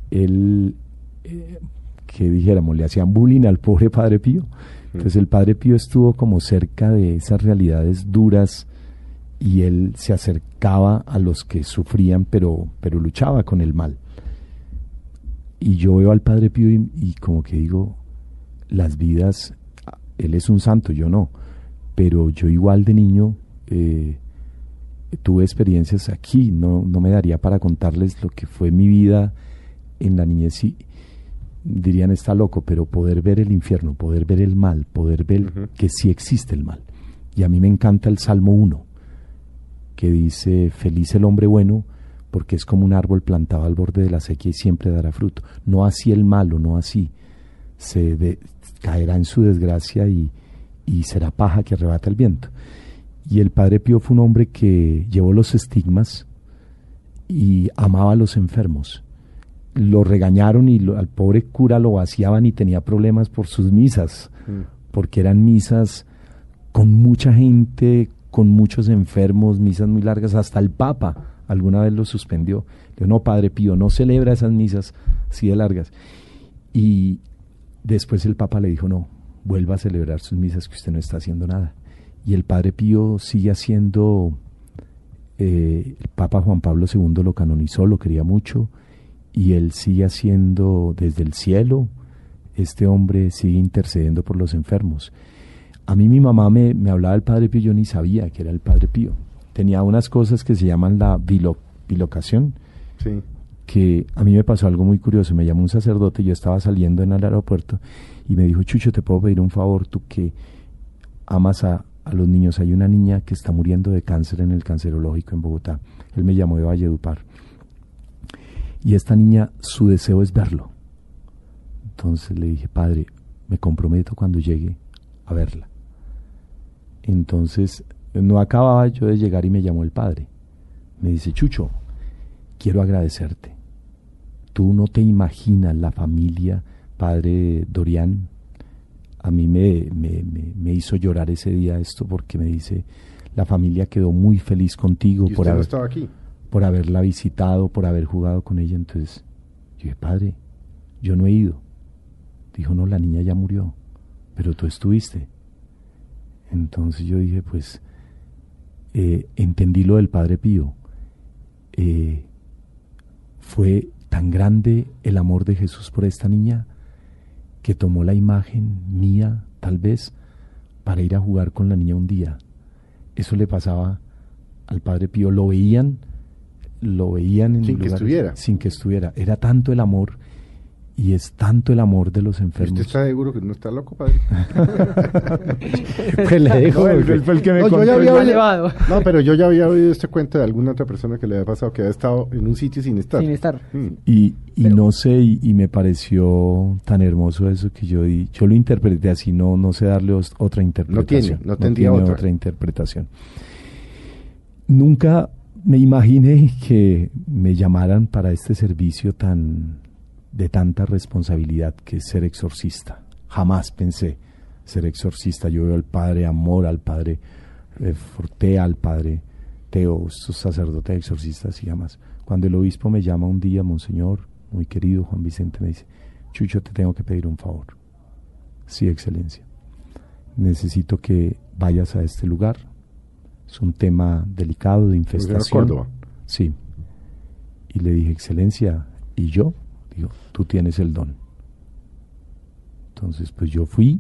Él, eh, que dijéramos, le hacían bullying al pobre Padre Pío. Entonces el Padre Pío estuvo como cerca de esas realidades duras y él se acercaba a los que sufrían, pero, pero luchaba con el mal. Y yo veo al Padre Pío y, como que digo, las vidas, él es un santo, yo no, pero yo igual de niño eh, tuve experiencias aquí, no, no me daría para contarles lo que fue mi vida en la niñez y dirían está loco, pero poder ver el infierno, poder ver el mal, poder ver que sí existe el mal. Y a mí me encanta el Salmo 1, que dice, feliz el hombre bueno, porque es como un árbol plantado al borde de la sequía y siempre dará fruto. No así el malo, no así. Se caerá en su desgracia y, y será paja que arrebata el viento. Y el Padre Pío fue un hombre que llevó los estigmas y amaba a los enfermos. Lo regañaron y al pobre cura lo vaciaban y tenía problemas por sus misas, mm. porque eran misas con mucha gente, con muchos enfermos, misas muy largas, hasta el Papa alguna vez lo suspendió. Dijo, no, Padre Pío, no celebra esas misas así de largas. Y después el Papa le dijo, no, vuelva a celebrar sus misas, que usted no está haciendo nada. Y el Padre Pío sigue haciendo, eh, el Papa Juan Pablo II lo canonizó, lo quería mucho, y él sigue haciendo desde el cielo, este hombre sigue intercediendo por los enfermos. A mí mi mamá me, me hablaba del Padre Pío, yo ni sabía que era el Padre Pío tenía unas cosas que se llaman la bilocación. Que a mí me pasó algo muy curioso. Me llamó un sacerdote, yo estaba saliendo en el aeropuerto y me dijo, Chucho, ¿te puedo pedir un favor? Tú que amas a, a los niños. Hay una niña que está muriendo de cáncer en el cancerológico en Bogotá. Él me llamó de Valledupar. Y esta niña, su deseo es verlo. Entonces le dije, padre, me comprometo cuando llegue a verla. Entonces, no acababa yo de llegar y me llamó el padre. Me dice, Chucho, quiero agradecerte. Tú no te imaginas la familia, padre Dorian. A mí me, me, hizo llorar ese día esto porque me dice, la familia quedó muy feliz contigo por, haber, aquí? por haberla visitado, por haber jugado con ella. Entonces, yo dije, padre, yo no he ido. Dijo, no, la niña ya murió, pero tú estuviste. Entonces yo dije, pues, eh, entendí lo del Padre Pío. Eh, fue tan grande el amor de Jesús por esta niña que tomó la imagen mía, tal vez, para ir a jugar con la niña un día. Eso le pasaba al Padre Pío. Lo veían, lo veían en sin que estuviera. Sin que estuviera. Era tanto el amor y es tanto el amor de los enfermos. ¿Usted está seguro que no está loco, padre? (laughs) pues le (laughs) dejo, fue el que me no, yo había oído, (laughs) No, pero yo ya había oído este cuento de alguna otra persona que le había pasado que había estado en un sitio sin estar. Sin estar. Mm. Y, y no sé, y, me pareció tan hermoso eso que yo yo lo interpreté así, no, no sé darle otra interpretación. No tiene, no tendría otra. otra interpretación. Nunca me imaginé que me llamaran para este servicio tan de tanta responsabilidad que es ser exorcista. Jamás pensé ser exorcista. Yo veo al padre Amor, al padre eh, Fortea, al padre Teo, estos sacerdotes exorcistas y jamás. Cuando el obispo me llama un día, Monseñor, muy querido Juan Vicente, me dice, Chucho, te tengo que pedir un favor. Sí, excelencia. Necesito que vayas a este lugar. Es un tema delicado de infestación. Córdoba. Sí. Y le dije, excelencia, ¿y yo? Digo, tú tienes el don. Entonces, pues yo fui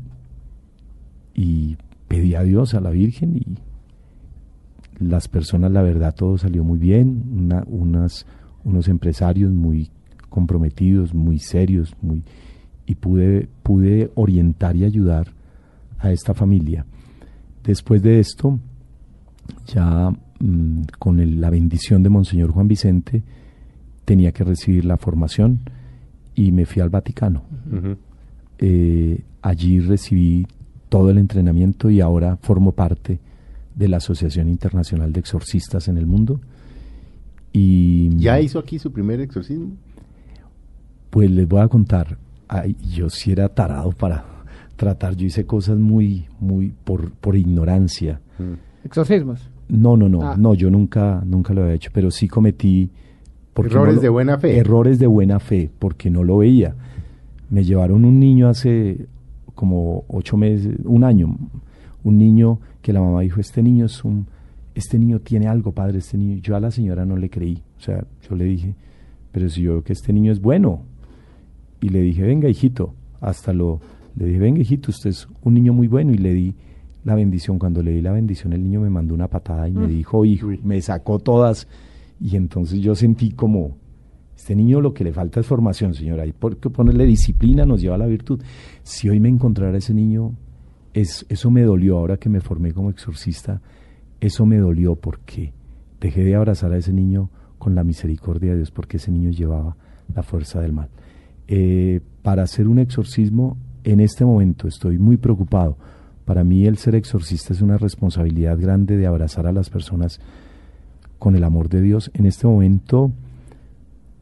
y pedí a Dios, a la Virgen, y las personas, la verdad, todo salió muy bien. unas, unos empresarios muy comprometidos, muy serios, muy y pude, pude orientar y ayudar a esta familia. Después de esto, ya mm, con la bendición de Monseñor Juan Vicente, tenía que recibir la formación y me fui al Vaticano. Eh, allí recibí todo el entrenamiento y ahora formo parte de la Asociación Internacional de Exorcistas en el mundo. Y ¿Ya hizo aquí su primer exorcismo? Pues les voy a contar, yo sí era tarado para (laughs) tratar, yo hice cosas muy, muy por, por ignorancia. ¿Exorcismos? No, no, no, ah. no, yo nunca, nunca lo había hecho, pero sí cometí errores de buena fe. Errores de buena fe, porque no lo veía. Me llevaron un niño hace como ocho meses, un año, un niño que la mamá dijo, este niño es un, este niño tiene algo, padre, este niño. Yo a la señora no le creí, o sea, yo le dije, pero si yo veo que este niño es bueno. Y le dije, venga, hijito, hasta lo, le dije, venga, hijito, usted es un niño muy bueno. Y le di la bendición. Cuando le di la bendición, el niño me mandó una patada y me mm. dijo, hijo, me sacó todas y entonces yo sentí como, este niño lo que le falta es formación, señora, y porque ponerle disciplina nos lleva a la virtud. Si hoy me encontrara ese niño, es, eso me dolió ahora que me formé como exorcista, eso me dolió porque dejé de abrazar a ese niño con la misericordia de Dios, porque ese niño llevaba la fuerza del mal. Eh, para hacer un exorcismo, en este momento estoy muy preocupado. Para mí el ser exorcista es una responsabilidad grande de abrazar a las personas con el amor de Dios. En este momento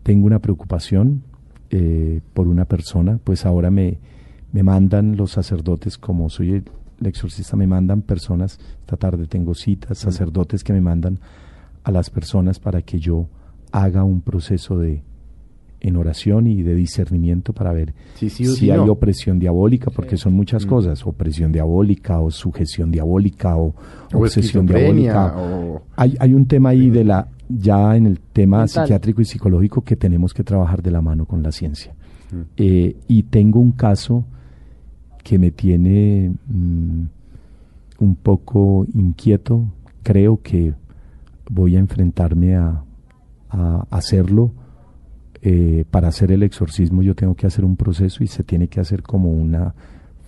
tengo una preocupación eh, por una persona, pues ahora me, me mandan los sacerdotes, como soy el, exorcista, me mandan personas, esta tarde tengo citas, sacerdotes que me mandan a las personas para que yo haga un proceso de, en oración y de discernimiento para ver si hay opresión diabólica, porque son muchas mm. cosas, opresión diabólica o sujeción diabólica o, obsesión diabólica. Hay, hay un tema ahí de la, ya en el tema psiquiátrico y psicológico que tenemos que trabajar de la mano con la ciencia. Mm. Eh, y tengo un caso que me tiene mm, un poco inquieto, creo que voy a enfrentarme a, a hacerlo eh, para hacer el exorcismo yo tengo que hacer un proceso y se tiene que hacer como una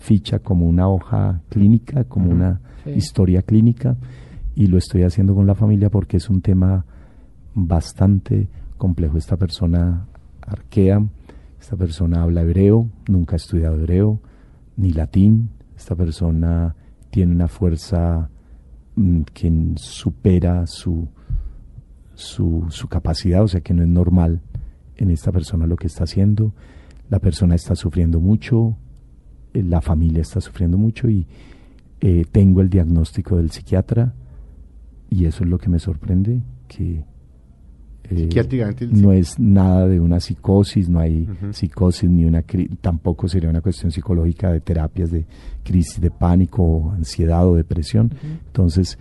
ficha como una hoja clínica, como una historia clínica, y lo estoy haciendo con la familia porque es un tema bastante complejo. Esta persona arquea, esta persona habla hebreo, nunca ha estudiado hebreo, ni latín, esta persona tiene una fuerza mm, que supera su, su, su capacidad, o sea que no es normal en esta persona lo que está haciendo. La persona está sufriendo mucho, eh, la familia está sufriendo mucho y eh, tengo el diagnóstico del psiquiatra y eso es lo que me sorprende, que eh, no es nada de una psicosis, no hay psicosis ni una tampoco sería una cuestión psicológica de terapias de crisis de pánico, ansiedad o depresión. Entonces,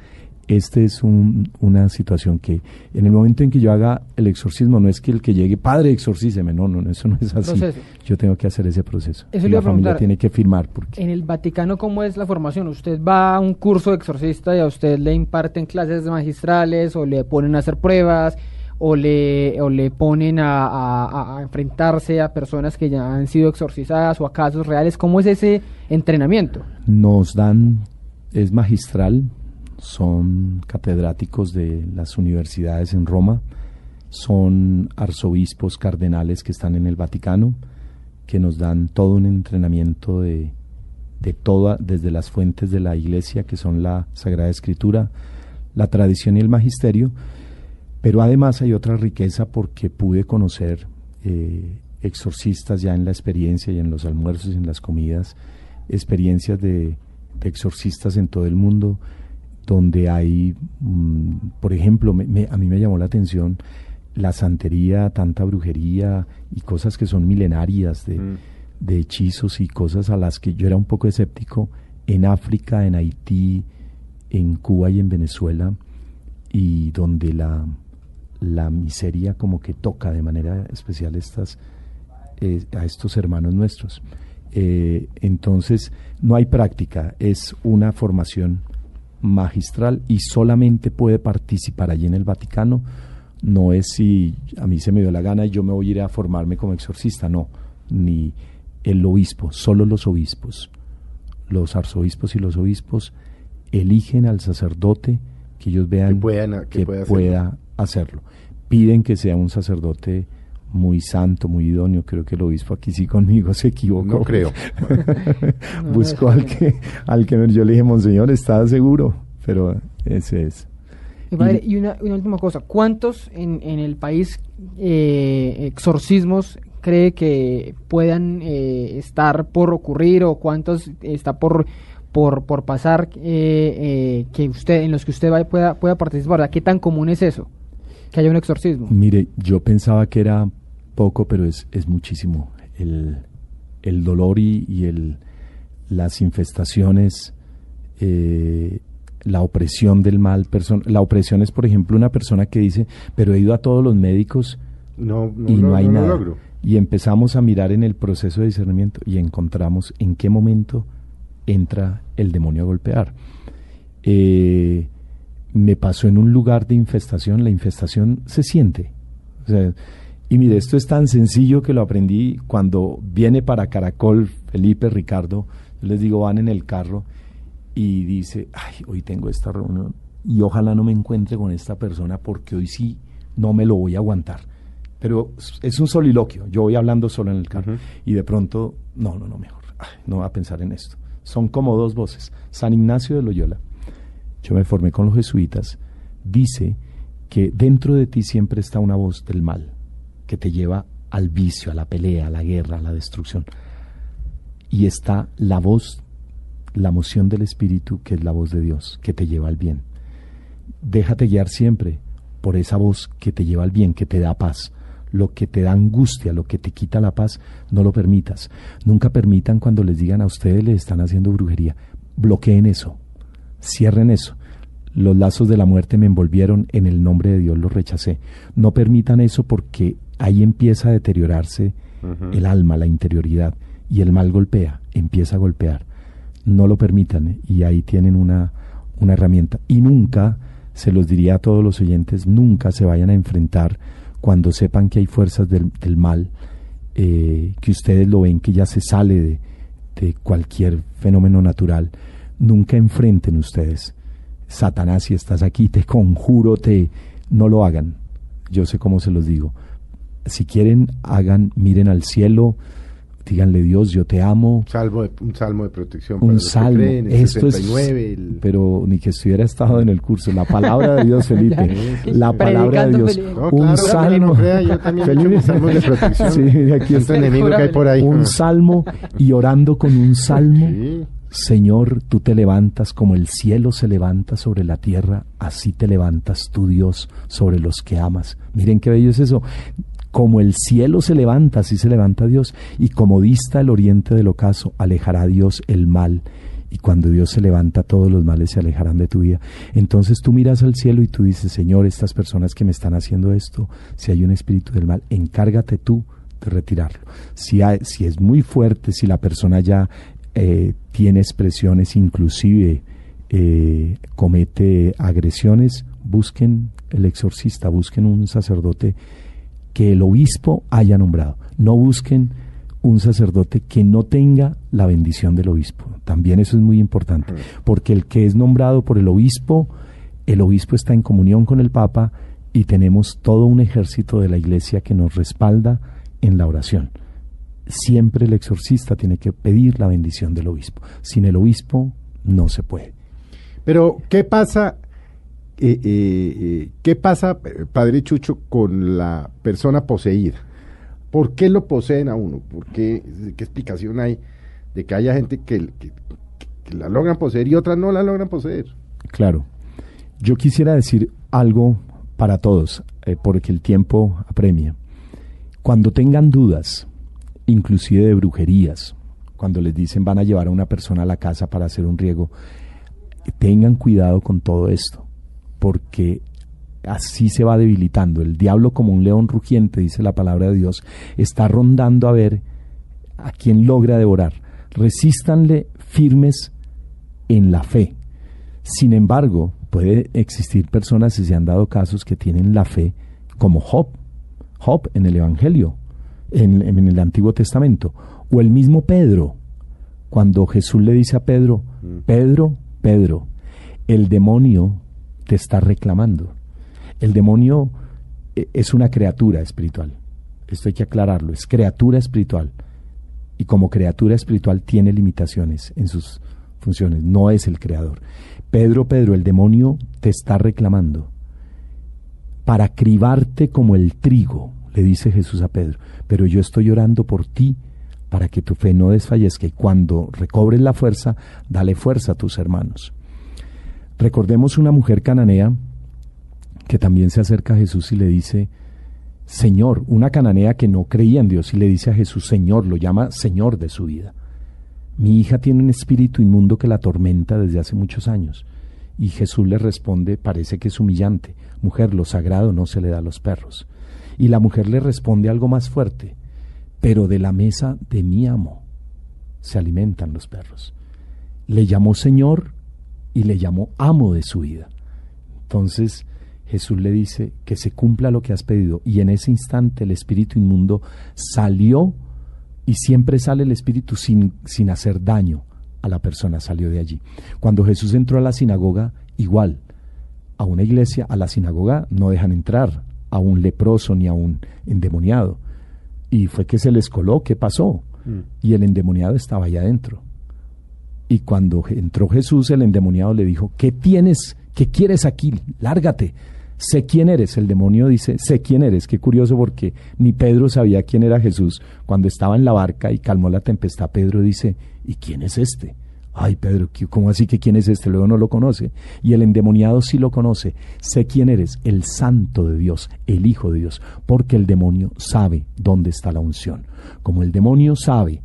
esta es una situación que en el momento en que yo haga el exorcismo no es que el que llegue, padre, exorcíseme, no, no, eso no es así. Yo tengo que hacer ese proceso. Eso la familia tiene que firmar. Porque... En el Vaticano, ¿cómo es la formación? ¿Usted va a un curso de exorcista y a usted le imparten clases magistrales o le ponen a hacer pruebas? o le, o le ponen a, enfrentarse a personas que ya han sido exorcizadas o a casos reales. ¿Cómo es ese entrenamiento? Nos dan, es magistral, son catedráticos de las universidades en Roma, son arzobispos cardenales que están en el Vaticano, que nos dan todo un entrenamiento de, de toda, desde las fuentes de la Iglesia, que son la Sagrada Escritura, la tradición y el magisterio, pero además hay otra riqueza porque pude conocer eh, exorcistas ya en la experiencia y en los almuerzos y en las comidas, experiencias de, exorcistas en todo el mundo, donde hay, mm, por ejemplo, a mí me llamó la atención la santería, tanta brujería y cosas que son milenarias de, mm. de hechizos y cosas a las que yo era un poco escéptico en África, en Haití, en Cuba y en Venezuela, y donde la, la miseria como que toca de manera especial estas, eh, a estos hermanos nuestros. Eh, entonces, no hay práctica, es una formación magistral y solamente puede participar allí en el Vaticano. No es si a mí se me dio la gana y yo me voy a ir a formarme como exorcista, no, ni el obispo, solo los obispos, los arzobispos y los obispos eligen al sacerdote que ellos vean que, pueda hacerlo. Piden que sea un sacerdote muy santo, muy idóneo. Creo que el obispo aquí sí conmigo se equivocó. No creo. (laughs) Buscó al que, al que yo le dije, Monseñor, ¿está seguro? Pero ese es. Y, una, última cosa, ¿cuántos en, en el país eh, exorcismos cree que puedan eh, estar por ocurrir o cuántos está por por, por pasar eh, que usted en los que usted pueda, pueda participar? ¿Qué tan común es eso? que haya un exorcismo. Mire, yo pensaba que era poco, pero es, es muchísimo. El, el dolor y, y, el, las infestaciones, eh, la opresión del mal. La opresión es, por ejemplo, una persona que dice, pero he ido a todos los médicos no, y no, hay nada. Y empezamos a mirar en el proceso de discernimiento y encontramos en qué momento entra el demonio a golpear. Eh, me pasó en un lugar de infestación, la infestación se siente. Y mire, esto es tan sencillo que lo aprendí cuando viene para Caracol Felipe, Ricardo, les digo, van en el carro y dice, ay, hoy tengo esta reunión y ojalá no me encuentre con esta persona porque hoy sí no me lo voy a aguantar. Pero es un soliloquio, yo voy hablando solo en el carro y de pronto, no, no, no, mejor, no voy a pensar en esto. Son como dos voces, San Ignacio de Loyola yo me formé con los jesuitas, dice que dentro de ti siempre está una voz del mal, que te lleva al vicio, a la pelea, a la guerra, a la destrucción. Y está la voz, la moción del Espíritu, que es la voz de Dios, que te lleva al bien. Déjate guiar siempre por esa voz que te lleva al bien, que te da paz. Lo que te da angustia, lo que te quita la paz, no lo permitas. Nunca permitan cuando les digan a ustedes les están haciendo brujería. Bloqueen eso, Cierren eso. Los lazos de la muerte me envolvieron, en el nombre de Dios los rechacé. No permitan eso porque ahí empieza a deteriorarse el alma, la interioridad, y el mal golpea, empieza a golpear. No lo permitan y ahí tienen una, una herramienta. Y nunca, se los diría a todos los oyentes, nunca se vayan a enfrentar cuando sepan que hay fuerzas del, mal, eh, que ustedes lo ven, que ya se sale de, de cualquier fenómeno natural, nunca enfrenten ustedes. Satanás, si estás aquí, te conjuro, te no lo hagan. Yo sé cómo se los digo. Si quieren, hagan, miren al cielo, díganle Dios, yo te amo. Salvo un salmo de protección. Un salmo. Esto es, pero ni que estuviera estado en el curso. La palabra de Dios, (laughs) Felipe. la palabra de Dios. un salmo. Felipe, salmos de protección. (laughs) Sí, aquí está enemigo que hay por ahí. Un salmo y orando con un salmo. Señor, tú te levantas como el cielo se levanta sobre la tierra, así te levantas tú, Dios, sobre los que amas. Miren qué bello es eso. Como el cielo se levanta, así se levanta Dios. Y como dista el oriente del ocaso, alejará Dios el mal. Y cuando Dios se levanta, todos los males se alejarán de tu vida. Entonces tú miras al cielo y tú dices, Señor, estas personas que me están haciendo esto, si hay un espíritu del mal, encárgate tú de retirarlo. Si, si es muy fuerte, si la persona ya eh, tiene expresiones, inclusive eh, comete agresiones, busquen el exorcista, busquen un sacerdote que el obispo haya nombrado. No busquen un sacerdote que no tenga la bendición del obispo. También eso es muy importante, porque el que es nombrado por el obispo, el obispo está en comunión con el Papa y tenemos todo un ejército de la Iglesia que nos respalda en la oración. Siempre el exorcista tiene que pedir la bendición del obispo. Sin el obispo no se puede. Pero, ¿qué pasa eh, eh, eh, ¿qué pasa, Padre Chucho, con la persona poseída? ¿Por qué lo poseen a uno? ¿Por qué, ¿Qué explicación hay de que haya gente que, la logran poseer y otras no la logran poseer? Claro. Yo quisiera decir algo para todos, porque el tiempo apremia. Cuando tengan dudas, inclusive de brujerías, cuando les dicen van a llevar a una persona a la casa para hacer un riego, tengan cuidado con todo esto porque así se va debilitando. El diablo como un león rugiente, dice la palabra de Dios, está rondando a ver a quién logra devorar. Resístanle firmes en la fe. Sin embargo, puede existir personas, y se han dado casos, que tienen la fe como Job, Job en el Evangelio, en, en el Antiguo Testamento, o el mismo Pedro, cuando Jesús le dice a Pedro, mm. Pedro, Pedro, el demonio te está reclamando. El demonio eh, es una criatura espiritual. Esto hay que aclararlo. Es criatura espiritual. Y como criatura espiritual tiene limitaciones en sus funciones. No es el creador. Pedro, Pedro, el demonio te está reclamando para cribarte como el trigo, le dice Jesús a Pedro. Pero yo estoy orando por ti para que tu fe no desfallezca y cuando recobres la fuerza, dale fuerza a tus hermanos. Recordemos una mujer cananea que también se acerca a Jesús y le dice, Señor, una cananea que no creía en Dios y le dice a Jesús, Señor, lo llama Señor de su vida. Mi hija tiene un espíritu inmundo que la atormenta desde hace muchos años. Y Jesús le responde, parece que es humillante, mujer, lo sagrado no se le da a los perros. Y la mujer le responde algo más fuerte, pero de la mesa de mi amo se alimentan los perros. Le llamó Señor y le llamó amo de su vida. Entonces Jesús le dice que se cumpla lo que has pedido y en ese instante el espíritu inmundo salió y siempre sale el espíritu sin, sin hacer daño a la persona, salió de allí. Cuando Jesús entró a la sinagoga, igual, a una iglesia, a la sinagoga no dejan entrar a un leproso ni a un endemoniado. Y fue que se les coló, ¿qué pasó? Mm. Y el endemoniado estaba allá adentro. Y cuando entró Jesús, el endemoniado le dijo, ¿qué tienes? ¿Qué quieres aquí? Lárgate. Sé quién eres. El demonio dice, sé quién eres. Qué curioso porque ni Pedro sabía quién era Jesús. Cuando estaba en la barca y calmó la tempestad, Pedro dice, ¿y quién es este? Ay, Pedro, ¿cómo así que quién es este? Luego no lo conoce. Y el endemoniado sí lo conoce. Sé quién eres, el santo de Dios, el Hijo de Dios, porque el demonio sabe dónde está la unción. Como el demonio sabe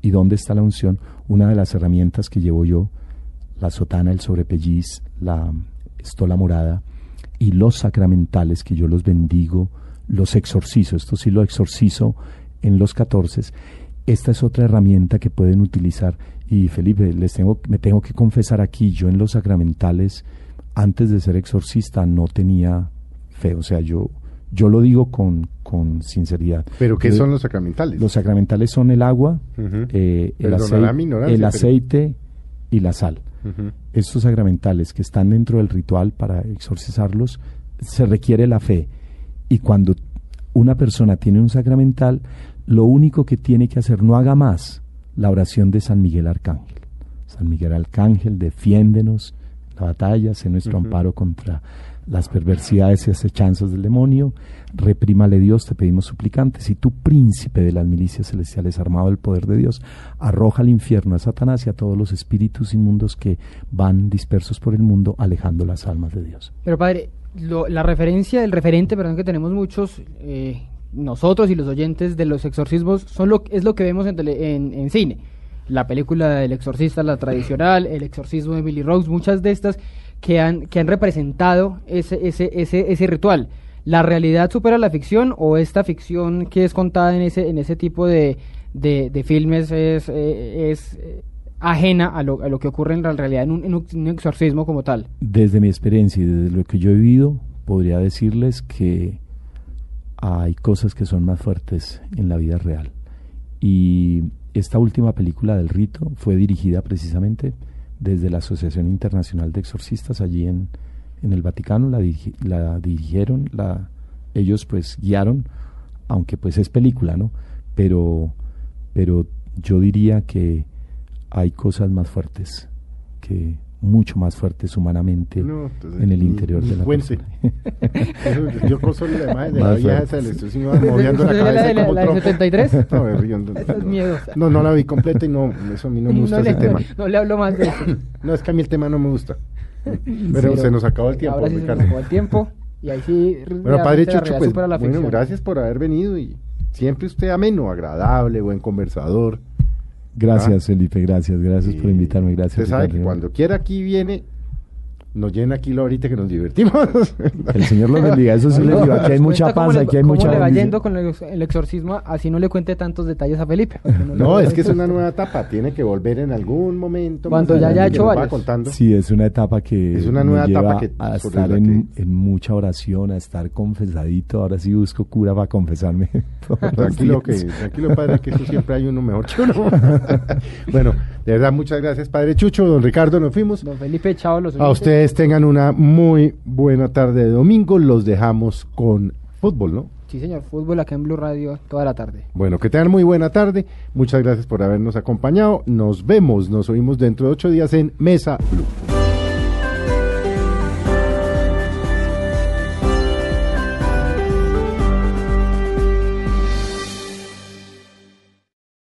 y dónde está la unción, una de las herramientas que llevo yo, la sotana, el sobrepelliz, la estola morada y los sacramentales que yo los bendigo, los exorcizo, esto sí lo exorcizo en los catorce. Esta es otra herramienta que pueden utilizar. Y Felipe, les tengo, me tengo que confesar aquí, yo en los sacramentales, antes de ser exorcista, no tenía fe, o sea, yo, yo lo digo con, con sinceridad. ¿Pero qué Yo- son los sacramentales? Los sacramentales son el agua, eh, el, pero- aceite y la sal. Estos sacramentales que están dentro del ritual para exorcizarlos, se requiere la fe. Y cuando una persona tiene un sacramental, lo único que tiene que hacer, no haga más, la oración de San Miguel Arcángel. San Miguel Arcángel, defiéndenos en la batalla, sé nuestro amparo contra las perversidades y acechanzas del demonio. Reprímale Dios, te pedimos suplicantes. Y tú, príncipe de las milicias celestiales, armado del poder de Dios, arroja al infierno a Satanás y a todos los espíritus inmundos que van dispersos por el mundo, alejando las almas de Dios. Pero padre, lo- la referencia, el referente, perdón, que tenemos muchos, eh, nosotros y los oyentes de los exorcismos, son lo, es lo que vemos en, tele- en, cine. La película del exorcista, la tradicional, el exorcismo de Emily Rose, muchas de estas que han, que han representado ese, ese, ese, ese ritual. ¿La realidad supera la ficción o esta ficción que es contada en ese, en ese tipo de, de, de filmes es, eh, es eh, ajena a lo, a lo que ocurre en la realidad en un, en un exorcismo como tal? Desde mi experiencia y desde lo que yo he vivido, podría decirles que hay cosas que son más fuertes en la vida real. Y esta última película del rito fue dirigida precisamente desde la Asociación Internacional de Exorcistas allí en, en el Vaticano, la, la dirigieron, la, ellos pues guiaron, aunque pues es película, ¿no? Pero, pero yo diría que hay cosas más fuertes, que mucho más fuertes humanamente No, entonces, en el interior ni de la. Eso, yo con la imagen de la Más vieja fuerte. esa del exorcismo moviendo la ¿La- cabeza la- la- como la de trompo. 73? No, me río, no, es no. miedosa. No, no la vi completa y no, eso a mí no me gusta le, ese tema. no le hablo más de eso. (coughs) No, es que a mí el tema no me gusta. Pero Pero se nos acabó el tiempo, Ahora sí se nos acabó el tiempo. Y ahí sí. Bueno, padre la Chucho, pues, la bueno, gracias por haber venido y siempre usted ameno, agradable, buen conversador. Gracias, Felipe, gracias, gracias por invitarme, gracias. Usted sabe que cuando quiera aquí viene, nos llena aquí la horita que nos divertimos. (laughs) El Señor lo bendiga, eso sí No, le digo, aquí hay mucha paz, le- aquí hay mucha le va yendo con el, ex- el exorcismo, así no le cuente tantos detalles a Felipe. (laughs) No, es que es una nueva etapa, tiene que volver en algún momento. Cuando ya haya hecho varios. contando. Sí, es una etapa que Es una me nueva etapa que- a estar en, que- en mucha oración, a estar confesadito. Ahora sí busco cura para confesarme. los (laughs) Tranquilo, que, tranquilo, padre, que eso siempre hay uno mejor que uno. bueno, de verdad, muchas gracias, padre Chucho. Don Ricardo, nos fuimos. Don Felipe, chao los A oyentes. Ustedes tengan una muy buena tarde de domingo. Los dejamos con fútbol, ¿no? Sí, señor, fútbol acá en Blue Radio toda la tarde. Bueno, que tengan muy buena tarde. Muchas gracias por habernos acompañado. Nos vemos, nos oímos dentro de ocho días en Mesa Blue.